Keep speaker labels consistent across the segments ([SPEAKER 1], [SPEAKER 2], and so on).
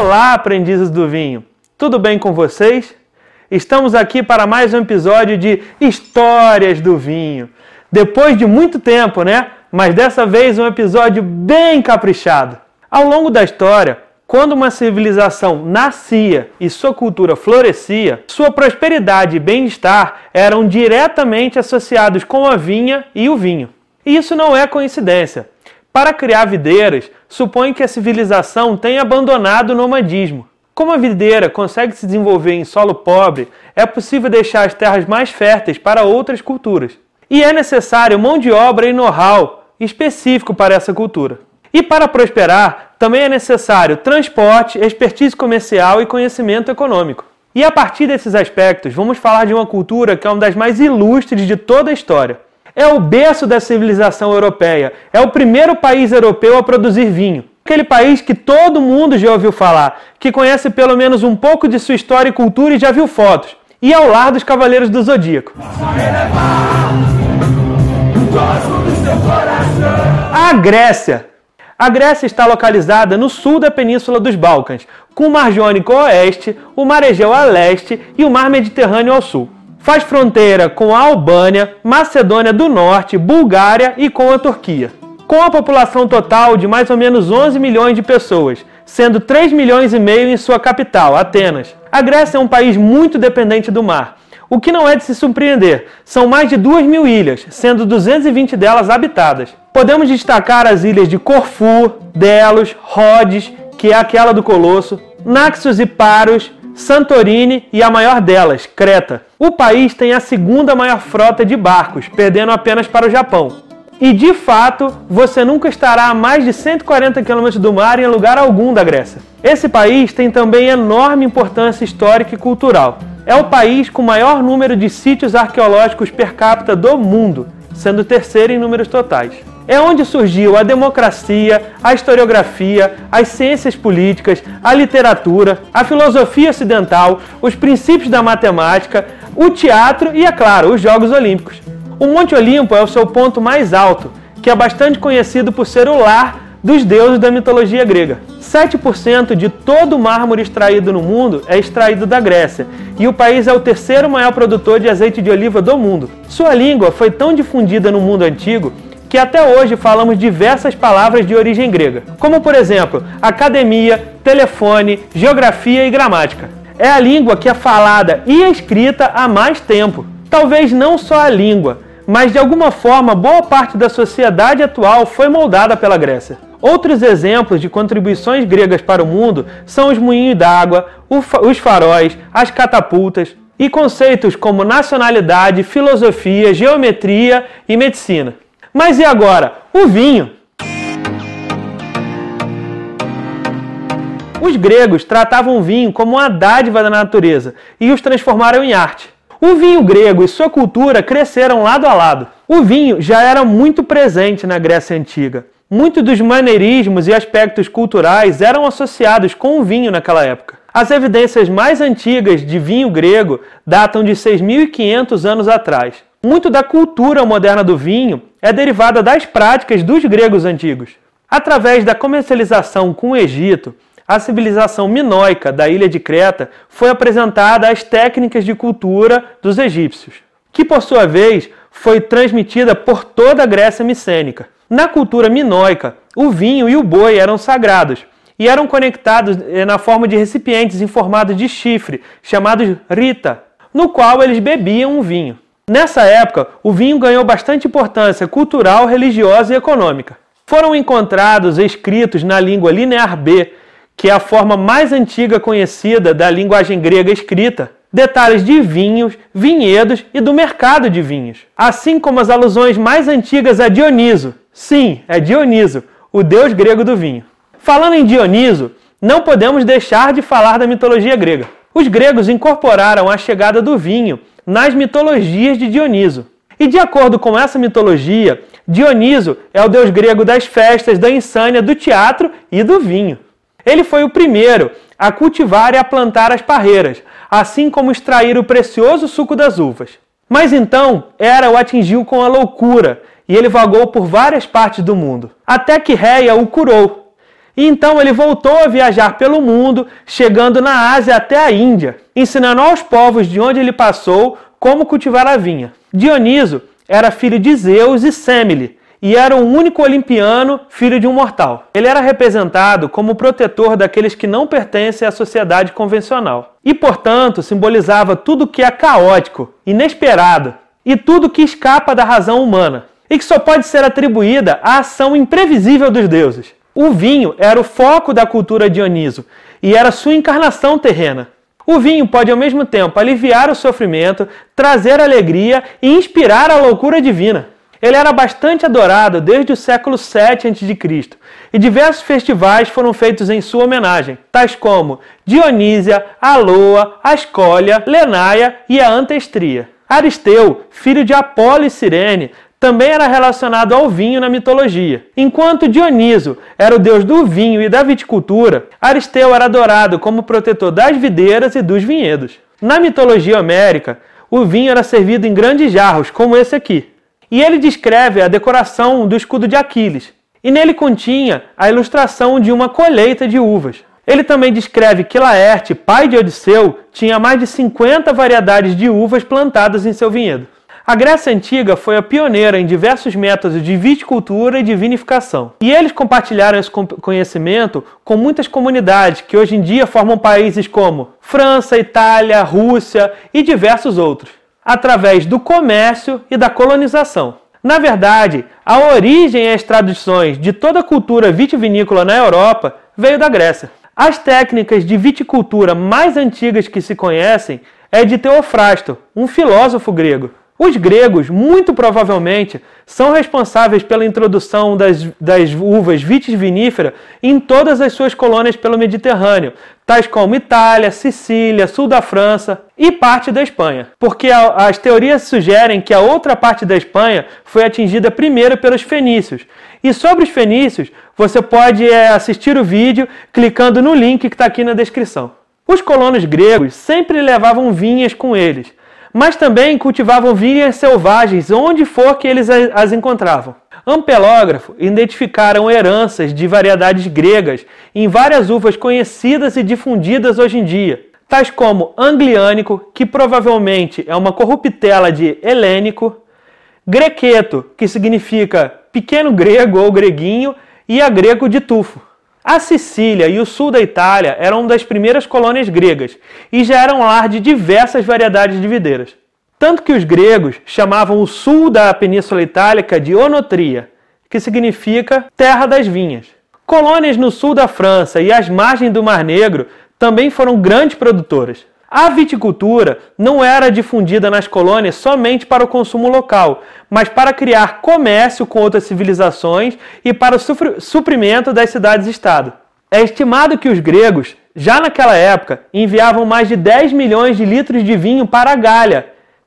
[SPEAKER 1] Olá, aprendizes do vinho! Tudo bem com vocês? Estamos aqui para mais um episódio de Histórias do Vinho. Depois de muito tempo, né? Mas dessa vez um episódio bem caprichado. Ao longo da história, quando uma civilização nascia e sua cultura florescia, sua prosperidade e bem-estar eram diretamente associados com a vinha e o vinho. E isso não é coincidência. Para criar videiras, supõe que a civilização tenha abandonado o nomadismo. Como a videira consegue se desenvolver em solo pobre, é possível deixar as terras mais férteis para outras culturas. E é necessário mão de obra e know-how específico para essa cultura. E para prosperar, também é necessário transporte, expertise comercial e conhecimento econômico. E a partir desses aspectos, vamos falar de uma cultura que é uma das mais ilustres de toda a história é o berço da civilização europeia. É o primeiro país europeu a produzir vinho. Aquele país que todo mundo já ouviu falar, que conhece pelo menos um pouco de sua história e cultura e já viu fotos. E ao lar dos Cavaleiros do Zodíaco. A Grécia. A Grécia está localizada no sul da Península dos Balcãs, com o Mar Jônico a oeste, o Mar Egeu a leste e o Mar Mediterrâneo ao sul. Faz fronteira com a Albânia, Macedônia do Norte, Bulgária e com a Turquia. Com a população total de mais ou menos 11 milhões de pessoas, sendo 3 milhões e meio em sua capital, Atenas. A Grécia é um país muito dependente do mar, o que não é de se surpreender. São mais de 2 mil ilhas, sendo 220 delas habitadas. Podemos destacar as ilhas de Corfu, Delos, Rhodes, que é aquela do Colosso, Naxos e Paros, Santorini e a maior delas, Creta. O país tem a segunda maior frota de barcos, perdendo apenas para o Japão. E de fato, você nunca estará a mais de 140 km do mar em lugar algum da Grécia. Esse país tem também enorme importância histórica e cultural. É o país com maior número de sítios arqueológicos per capita do mundo, sendo o terceiro em números totais é onde surgiu a democracia, a historiografia, as ciências políticas, a literatura, a filosofia ocidental, os princípios da matemática, o teatro e, é claro, os Jogos Olímpicos. O Monte Olimpo é o seu ponto mais alto, que é bastante conhecido por ser o lar dos deuses da mitologia grega. 7% de todo o mármore extraído no mundo é extraído da Grécia, e o país é o terceiro maior produtor de azeite de oliva do mundo. Sua língua foi tão difundida no mundo antigo que até hoje falamos diversas palavras de origem grega, como por exemplo academia, telefone, geografia e gramática. É a língua que é falada e escrita há mais tempo. Talvez não só a língua, mas de alguma forma boa parte da sociedade atual foi moldada pela Grécia. Outros exemplos de contribuições gregas para o mundo são os moinhos d'água, os faróis, as catapultas e conceitos como nacionalidade, filosofia, geometria e medicina. Mas e agora? O vinho. Os gregos tratavam o vinho como uma dádiva da natureza e os transformaram em arte. O vinho grego e sua cultura cresceram lado a lado. O vinho já era muito presente na Grécia Antiga. Muitos dos maneirismos e aspectos culturais eram associados com o vinho naquela época. As evidências mais antigas de vinho grego datam de 6.500 anos atrás. Muito da cultura moderna do vinho é derivada das práticas dos gregos antigos. Através da comercialização com o Egito, a civilização minoica da ilha de Creta foi apresentada às técnicas de cultura dos egípcios, que por sua vez foi transmitida por toda a Grécia micênica. Na cultura minoica, o vinho e o boi eram sagrados e eram conectados eh, na forma de recipientes em formato de chifre, chamados rita, no qual eles bebiam o vinho. Nessa época, o vinho ganhou bastante importância cultural, religiosa e econômica. Foram encontrados escritos na língua linear B, que é a forma mais antiga conhecida da linguagem grega escrita, detalhes de vinhos, vinhedos e do mercado de vinhos, assim como as alusões mais antigas a Dioniso. Sim, é Dioniso, o deus grego do vinho. Falando em Dioniso, não podemos deixar de falar da mitologia grega. Os gregos incorporaram a chegada do vinho nas mitologias de Dioniso. E de acordo com essa mitologia, Dioniso é o deus grego das festas, da insânia, do teatro e do vinho. Ele foi o primeiro a cultivar e a plantar as parreiras, assim como extrair o precioso suco das uvas. Mas então Hera o atingiu com a loucura e ele vagou por várias partes do mundo, até que Reia o curou. E então ele voltou a viajar pelo mundo, chegando na Ásia até a Índia, ensinando aos povos de onde ele passou como cultivar a vinha. Dioniso era filho de Zeus e Semele, e era o único olimpiano filho de um mortal. Ele era representado como protetor daqueles que não pertencem à sociedade convencional e, portanto, simbolizava tudo que é caótico, inesperado e tudo que escapa da razão humana e que só pode ser atribuída à ação imprevisível dos deuses. O vinho era o foco da cultura Dioniso e era sua encarnação terrena. O vinho pode ao mesmo tempo aliviar o sofrimento, trazer alegria e inspirar a loucura divina. Ele era bastante adorado desde o século 7 a.C. e diversos festivais foram feitos em sua homenagem, tais como Dionísia, Aloa, Ascólia, Lenaia e a Antestria. Aristeu, filho de Apolo e Cirene, também era relacionado ao vinho na mitologia. Enquanto Dioniso era o deus do vinho e da viticultura, Aristeu era adorado como protetor das videiras e dos vinhedos. Na mitologia homérica, o vinho era servido em grandes jarros, como esse aqui. E ele descreve a decoração do escudo de Aquiles, e nele continha a ilustração de uma colheita de uvas. Ele também descreve que Laerte, pai de Odisseu, tinha mais de 50 variedades de uvas plantadas em seu vinhedo. A Grécia Antiga foi a pioneira em diversos métodos de viticultura e de vinificação. E eles compartilharam esse conhecimento com muitas comunidades que hoje em dia formam países como França, Itália, Rússia e diversos outros, através do comércio e da colonização. Na verdade, a origem e as tradições de toda a cultura vitivinícola na Europa veio da Grécia. As técnicas de viticultura mais antigas que se conhecem é de Teofrasto, um filósofo grego. Os gregos, muito provavelmente, são responsáveis pela introdução das, das uvas vitis vinífera em todas as suas colônias pelo Mediterrâneo, tais como Itália, Sicília, sul da França e parte da Espanha. Porque as teorias sugerem que a outra parte da Espanha foi atingida primeiro pelos fenícios. E sobre os fenícios, você pode é, assistir o vídeo clicando no link que está aqui na descrição. Os colonos gregos sempre levavam vinhas com eles mas também cultivavam vinhas selvagens onde for que eles as encontravam. Ampelógrafo identificaram heranças de variedades gregas em várias uvas conhecidas e difundidas hoje em dia, tais como angliânico, que provavelmente é uma corruptela de helênico, grequeto, que significa pequeno grego ou greguinho, e a grego de tufo. A Sicília e o sul da Itália eram das primeiras colônias gregas e já eram lar de diversas variedades de videiras. Tanto que os gregos chamavam o sul da Península Itálica de Onotria, que significa terra das vinhas. Colônias no sul da França e às margens do Mar Negro também foram grandes produtoras. A viticultura não era difundida nas colônias somente para o consumo local, mas para criar comércio com outras civilizações e para o suprimento das cidades-estado. É estimado que os gregos, já naquela época, enviavam mais de 10 milhões de litros de vinho para a Gália,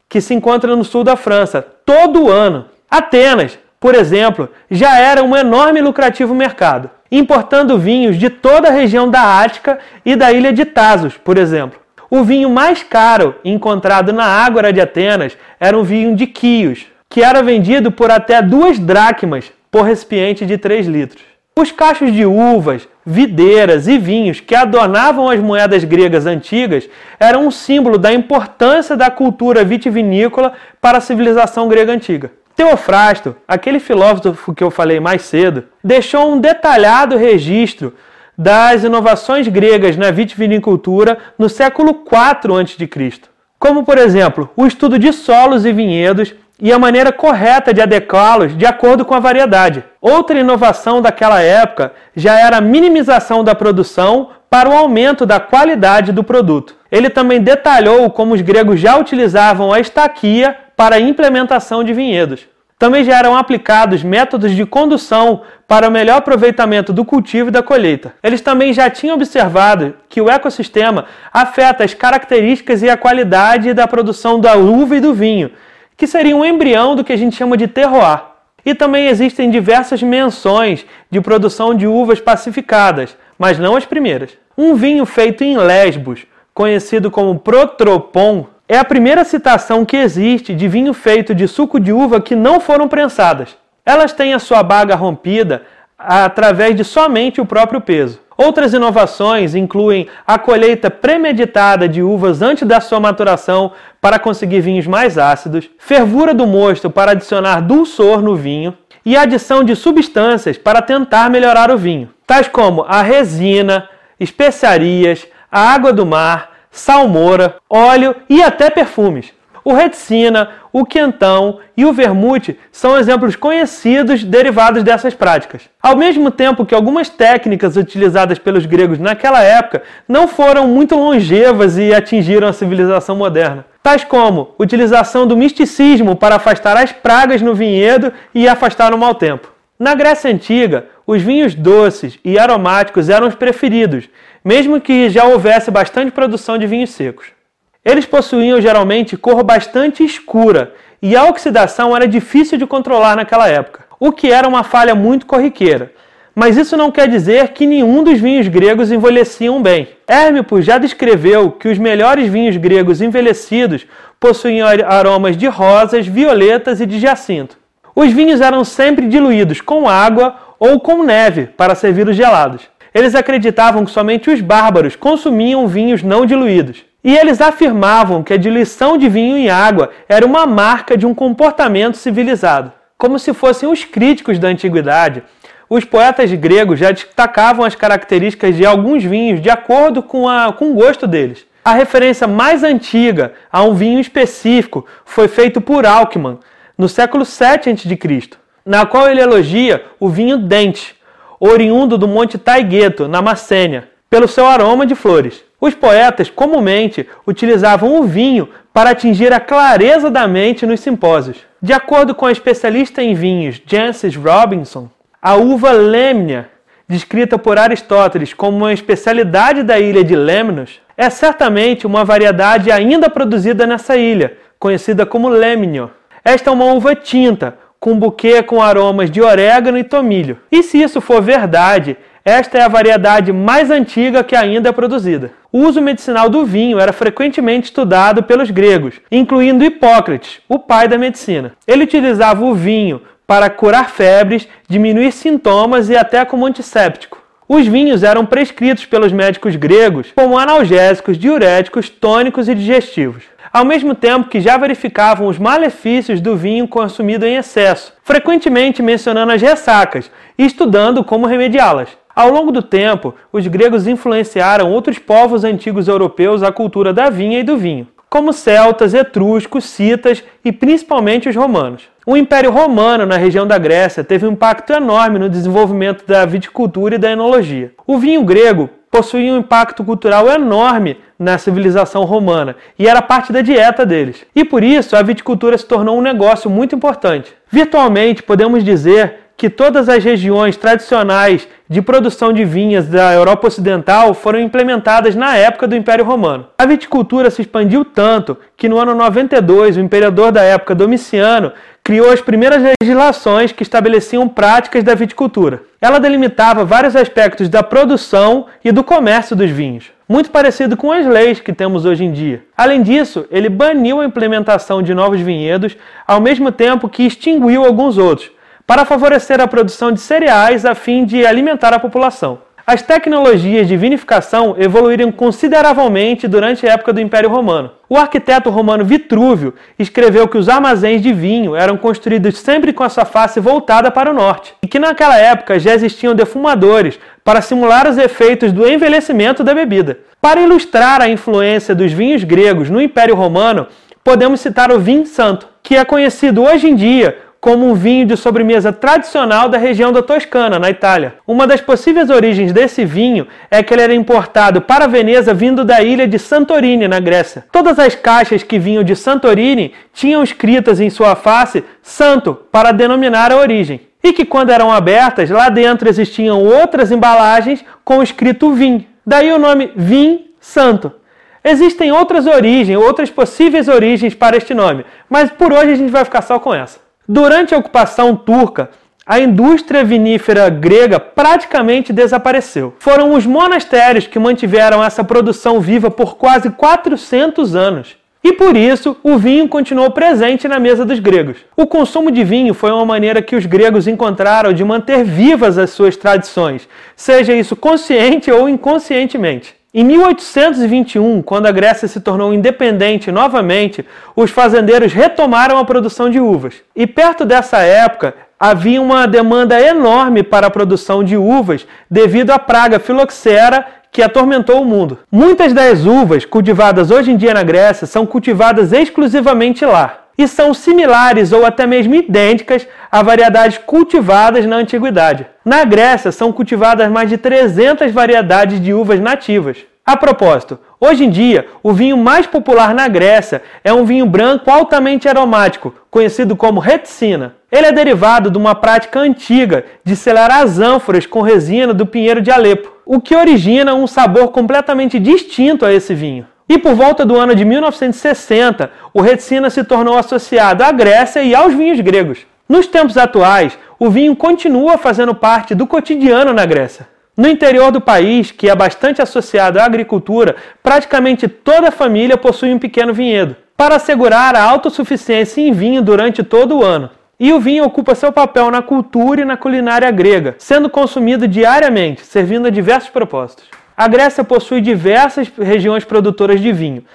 [SPEAKER 1] que se encontra no sul da França, todo ano. Atenas, por exemplo, já era um enorme e lucrativo mercado, importando vinhos de toda a região da Ática e da ilha de Tasos, por exemplo. O vinho mais caro encontrado na Ágora de Atenas era um vinho de Quios, que era vendido por até duas dracmas por recipiente de 3 litros. Os cachos de uvas, videiras e vinhos que adornavam as moedas gregas antigas eram um símbolo da importância da cultura vitivinícola para a civilização grega antiga. Teofrasto, aquele filósofo que eu falei mais cedo, deixou um detalhado registro das inovações gregas na vitivinicultura no século IV a.C., como, por exemplo, o estudo de solos e vinhedos e a maneira correta de adequá-los de acordo com a variedade. Outra inovação daquela época já era a minimização da produção para o aumento da qualidade do produto. Ele também detalhou como os gregos já utilizavam a estaquia para a implementação de vinhedos. Também já eram aplicados métodos de condução para o melhor aproveitamento do cultivo e da colheita. Eles também já tinham observado que o ecossistema afeta as características e a qualidade da produção da uva e do vinho, que seria um embrião do que a gente chama de terroir. E também existem diversas menções de produção de uvas pacificadas, mas não as primeiras. Um vinho feito em Lesbos, conhecido como Protropon, é a primeira citação que existe de vinho feito de suco de uva que não foram prensadas. Elas têm a sua baga rompida através de somente o próprio peso. Outras inovações incluem a colheita premeditada de uvas antes da sua maturação para conseguir vinhos mais ácidos, fervura do mosto para adicionar dulçor no vinho e adição de substâncias para tentar melhorar o vinho, tais como a resina, especiarias, a água do mar, salmoura, óleo e até perfumes. O reticina, o quentão e o vermute são exemplos conhecidos derivados dessas práticas. Ao mesmo tempo que algumas técnicas utilizadas pelos gregos naquela época não foram muito longevas e atingiram a civilização moderna, tais como utilização do misticismo para afastar as pragas no vinhedo e afastar o mau tempo. Na Grécia Antiga, os vinhos doces e aromáticos eram os preferidos, mesmo que já houvesse bastante produção de vinhos secos. Eles possuíam geralmente cor bastante escura e a oxidação era difícil de controlar naquela época, o que era uma falha muito corriqueira. Mas isso não quer dizer que nenhum dos vinhos gregos envelheciam bem. Hérmipo já descreveu que os melhores vinhos gregos envelhecidos possuíam aromas de rosas, violetas e de jacinto. Os vinhos eram sempre diluídos com água ou com neve para servir os gelados. Eles acreditavam que somente os bárbaros consumiam vinhos não diluídos. E eles afirmavam que a diluição de vinho em água era uma marca de um comportamento civilizado. Como se fossem os críticos da antiguidade, os poetas gregos já destacavam as características de alguns vinhos de acordo com, a, com o gosto deles. A referência mais antiga a um vinho específico foi feito por Alckmin, no século 7 a.C., na qual ele elogia o vinho dente, oriundo do Monte Taigueto, na Macênia, pelo seu aroma de flores. Os poetas comumente utilizavam o vinho para atingir a clareza da mente nos simpósios. De acordo com a especialista em vinhos Jancis Robinson, a uva Lemnia, descrita por Aristóteles como uma especialidade da ilha de Lemnos, é certamente uma variedade ainda produzida nessa ilha, conhecida como Lemnio. Esta é uma uva tinta, com buquê com aromas de orégano e tomilho. E se isso for verdade, esta é a variedade mais antiga que ainda é produzida. O uso medicinal do vinho era frequentemente estudado pelos gregos, incluindo Hipócrates, o pai da medicina. Ele utilizava o vinho para curar febres, diminuir sintomas e até como antisséptico. Os vinhos eram prescritos pelos médicos gregos como analgésicos, diuréticos, tônicos e digestivos ao mesmo tempo que já verificavam os malefícios do vinho consumido em excesso, frequentemente mencionando as ressacas e estudando como remediá-las. Ao longo do tempo, os gregos influenciaram outros povos antigos europeus à cultura da vinha e do vinho, como celtas, etruscos, citas e principalmente os romanos. O Império Romano na região da Grécia teve um impacto enorme no desenvolvimento da viticultura e da enologia. O vinho grego possuía um impacto cultural enorme na civilização romana e era parte da dieta deles. E por isso a viticultura se tornou um negócio muito importante. Virtualmente, podemos dizer que todas as regiões tradicionais de produção de vinhas da Europa Ocidental foram implementadas na época do Império Romano. A viticultura se expandiu tanto que no ano 92 o imperador da época Domiciano criou as primeiras legislações que estabeleciam práticas da viticultura. Ela delimitava vários aspectos da produção e do comércio dos vinhos, muito parecido com as leis que temos hoje em dia. Além disso, ele baniu a implementação de novos vinhedos, ao mesmo tempo que extinguiu alguns outros, para favorecer a produção de cereais a fim de alimentar a população. As tecnologias de vinificação evoluíram consideravelmente durante a época do Império Romano. O arquiteto romano Vitrúvio escreveu que os armazéns de vinho eram construídos sempre com a sua face voltada para o norte, e que naquela época já existiam defumadores para simular os efeitos do envelhecimento da bebida. Para ilustrar a influência dos vinhos gregos no Império Romano, podemos citar o vinho santo, que é conhecido hoje em dia como um vinho de sobremesa tradicional da região da Toscana, na Itália. Uma das possíveis origens desse vinho é que ele era importado para Veneza vindo da ilha de Santorini, na Grécia. Todas as caixas que vinham de Santorini tinham escritas em sua face Santo para denominar a origem. E que quando eram abertas, lá dentro existiam outras embalagens com escrito Vim. Daí o nome Vim Santo. Existem outras origens, outras possíveis origens para este nome, mas por hoje a gente vai ficar só com essa. Durante a ocupação turca, a indústria vinífera grega praticamente desapareceu. Foram os monastérios que mantiveram essa produção viva por quase 400 anos. E por isso, o vinho continuou presente na mesa dos gregos. O consumo de vinho foi uma maneira que os gregos encontraram de manter vivas as suas tradições, seja isso consciente ou inconscientemente. Em 1821, quando a Grécia se tornou independente novamente, os fazendeiros retomaram a produção de uvas. E perto dessa época, havia uma demanda enorme para a produção de uvas devido à praga filoxera que atormentou o mundo. Muitas das uvas cultivadas hoje em dia na Grécia são cultivadas exclusivamente lá e são similares ou até mesmo idênticas a variedades cultivadas na antiguidade. Na Grécia são cultivadas mais de 300 variedades de uvas nativas. A propósito, hoje em dia, o vinho mais popular na Grécia é um vinho branco altamente aromático, conhecido como reticina. Ele é derivado de uma prática antiga de selar as ânforas com resina do pinheiro de Alepo o que origina um sabor completamente distinto a esse vinho. E por volta do ano de 1960, o reticina se tornou associado à Grécia e aos vinhos gregos. Nos tempos atuais, o vinho continua fazendo parte do cotidiano na Grécia. No interior do país, que é bastante associado à agricultura, praticamente toda a família possui um pequeno vinhedo, para assegurar a autossuficiência em vinho durante todo o ano. E o vinho ocupa seu papel na cultura e na culinária grega, sendo consumido diariamente, servindo a diversos propósitos. A Grécia possui diversas regiões produtoras de vinho,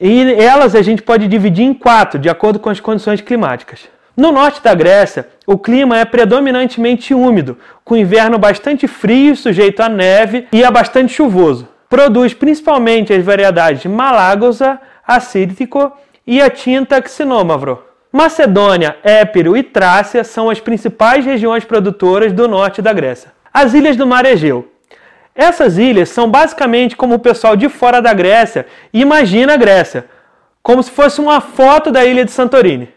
[SPEAKER 1] e elas a gente pode dividir em quatro, de acordo com as condições climáticas. No norte da Grécia, o clima é predominantemente úmido, com inverno bastante frio, sujeito a neve e é bastante chuvoso. Produz principalmente as variedades Malagosa, Assírico e a tinta Xinômavro. Macedônia, Épiro e Trácia são as principais regiões produtoras do norte da Grécia. As ilhas do Mar Egeu. Essas ilhas são basicamente como o pessoal de fora da Grécia imagina a Grécia, como se fosse uma foto da ilha de Santorini.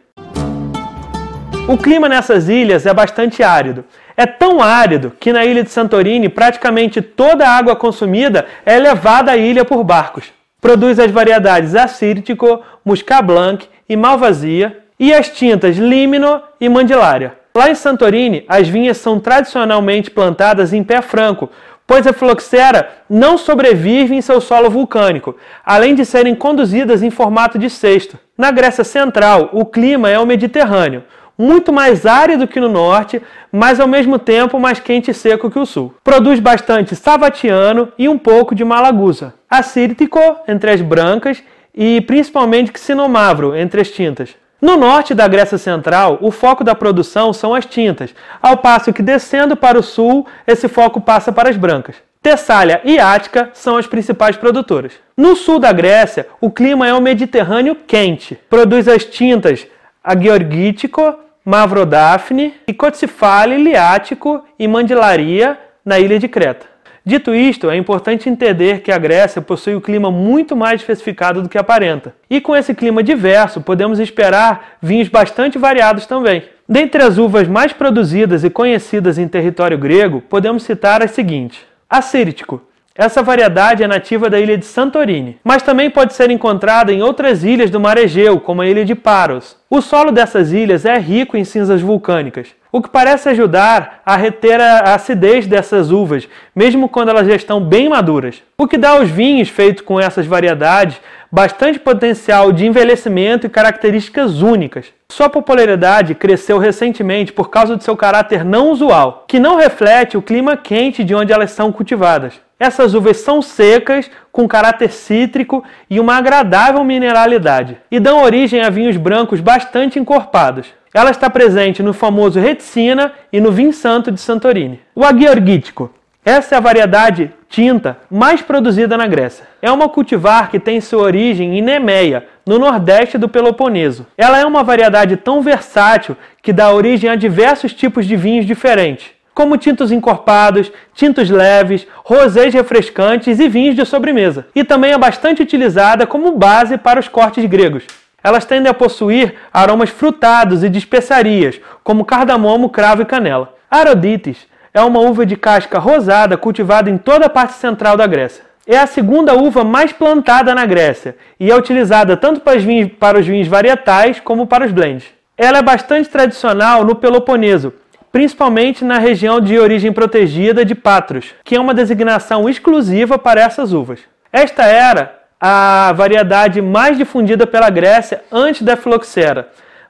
[SPEAKER 1] O clima nessas ilhas é bastante árido. É tão árido que na ilha de Santorini praticamente toda a água consumida é levada à ilha por barcos. Produz as variedades Assírtico, Muscat Blanc e Malvasia, e as tintas Limino e Mandilária. Lá em Santorini, as vinhas são tradicionalmente plantadas em pé franco, pois a filoxera não sobrevive em seu solo vulcânico, além de serem conduzidas em formato de cesto. Na Grécia Central, o clima é o Mediterrâneo, muito mais árido que no norte, mas ao mesmo tempo mais quente e seco que o sul. Produz bastante savatiano e um pouco de malagusa. Assírtico, entre as brancas, e principalmente xinomavro, entre as tintas. No norte da Grécia Central, o foco da produção são as tintas, ao passo que descendo para o sul, esse foco passa para as brancas. Tessália e Ática são as principais produtoras. No sul da Grécia, o clima é o Mediterrâneo quente. Produz as tintas Agiorgítico, Mavrodafne, Icocifale, Liático e Mandilaria na ilha de Creta. Dito isto, é importante entender que a Grécia possui um clima muito mais especificado do que aparenta. E com esse clima diverso, podemos esperar vinhos bastante variados também. Dentre as uvas mais produzidas e conhecidas em território grego, podemos citar as seguintes: Assírico, essa variedade é nativa da ilha de Santorini, mas também pode ser encontrada em outras ilhas do mar Egeu, como a ilha de Paros. O solo dessas ilhas é rico em cinzas vulcânicas, o que parece ajudar a reter a acidez dessas uvas, mesmo quando elas já estão bem maduras. O que dá aos vinhos feitos com essas variedades bastante potencial de envelhecimento e características únicas. Sua popularidade cresceu recentemente por causa de seu caráter não usual, que não reflete o clima quente de onde elas são cultivadas. Essas uvas são secas, com caráter cítrico e uma agradável mineralidade, e dão origem a vinhos brancos bastante encorpados. Ela está presente no famoso Reticina e no Vinho Santo de Santorini. O Aguiorgítico. Essa é a variedade tinta mais produzida na Grécia. É uma cultivar que tem sua origem em Nemeia, no nordeste do Peloponeso. Ela é uma variedade tão versátil que dá origem a diversos tipos de vinhos diferentes como tintos encorpados, tintos leves, rosés refrescantes e vinhos de sobremesa. E também é bastante utilizada como base para os cortes gregos. Elas tendem a possuir aromas frutados e de especiarias, como cardamomo, cravo e canela. Arodites é uma uva de casca rosada cultivada em toda a parte central da Grécia. É a segunda uva mais plantada na Grécia e é utilizada tanto para os vinhos, para os vinhos varietais como para os blends. Ela é bastante tradicional no Peloponeso, principalmente na região de origem protegida de Patros, que é uma designação exclusiva para essas uvas. Esta era a variedade mais difundida pela Grécia antes da filoxera,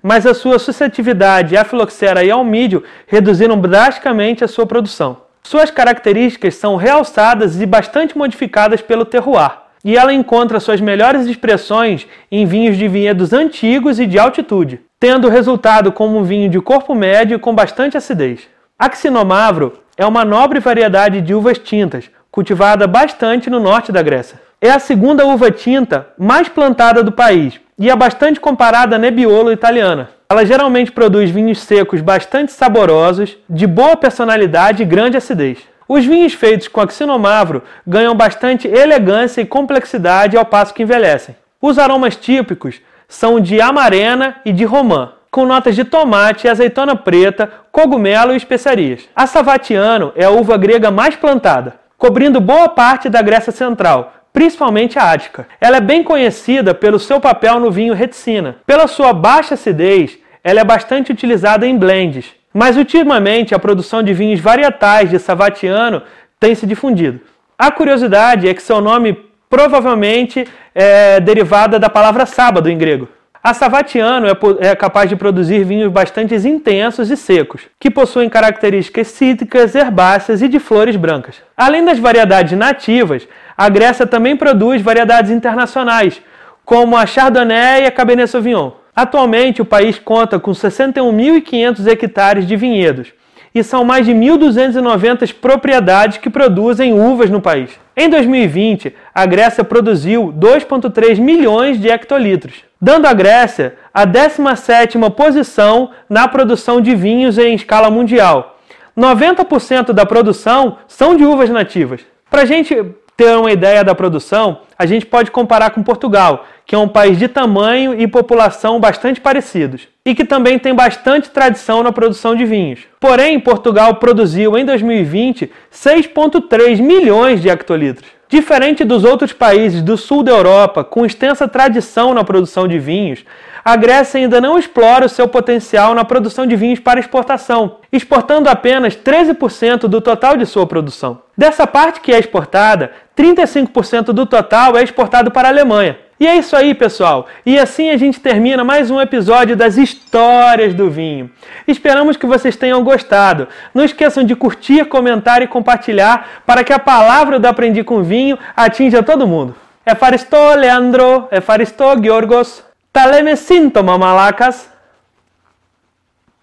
[SPEAKER 1] mas a sua suscetibilidade à filoxera e ao mídio reduziram drasticamente a sua produção. Suas características são realçadas e bastante modificadas pelo terroir, e ela encontra suas melhores expressões em vinhos de vinhedos antigos e de altitude, tendo resultado como um vinho de corpo médio com bastante acidez. Axinomavro é uma nobre variedade de uvas tintas, cultivada bastante no norte da Grécia. É a segunda uva tinta mais plantada do país e é bastante comparada à Nebbiolo italiana. Ela geralmente produz vinhos secos bastante saborosos, de boa personalidade e grande acidez. Os vinhos feitos com axinomavro ganham bastante elegância e complexidade ao passo que envelhecem. Os aromas típicos são de amarena e de romã, com notas de tomate, azeitona preta, cogumelo e especiarias. A Savatiano é a uva grega mais plantada, cobrindo boa parte da Grécia Central, principalmente a Ática. Ela é bem conhecida pelo seu papel no vinho reticina. Pela sua baixa acidez, ela é bastante utilizada em blends, mas ultimamente a produção de vinhos varietais de Savatiano tem se difundido. A curiosidade é que seu nome provavelmente é derivada da palavra sábado em grego. A Savatiano é, é capaz de produzir vinhos bastante intensos e secos, que possuem características cítricas, herbáceas e de flores brancas. Além das variedades nativas, a Grécia também produz variedades internacionais, como a Chardonnay e a Cabernet Sauvignon. Atualmente, o país conta com 61.500 hectares de vinhedos e são mais de 1.290 propriedades que produzem uvas no país. Em 2020, a Grécia produziu 2,3 milhões de hectolitros, dando à Grécia a 17ª posição na produção de vinhos em escala mundial. 90% da produção são de uvas nativas. Para a gente ter uma ideia da produção, a gente pode comparar com Portugal, que é um país de tamanho e população bastante parecidos, e que também tem bastante tradição na produção de vinhos. Porém, Portugal produziu em 2020 6,3 milhões de hectolitros. Diferente dos outros países do sul da Europa, com extensa tradição na produção de vinhos, a Grécia ainda não explora o seu potencial na produção de vinhos para exportação, exportando apenas 13% do total de sua produção. Dessa parte que é exportada, 35% do total é exportado para a Alemanha. E é isso aí, pessoal. E assim a gente termina mais um episódio das histórias do vinho. Esperamos que vocês tenham gostado. Não esqueçam de curtir, comentar e compartilhar para que a palavra do Aprendi com Vinho atinja todo mundo. É Faristou Leandro, é Faristou Georgos. Taleme síntoma malacas.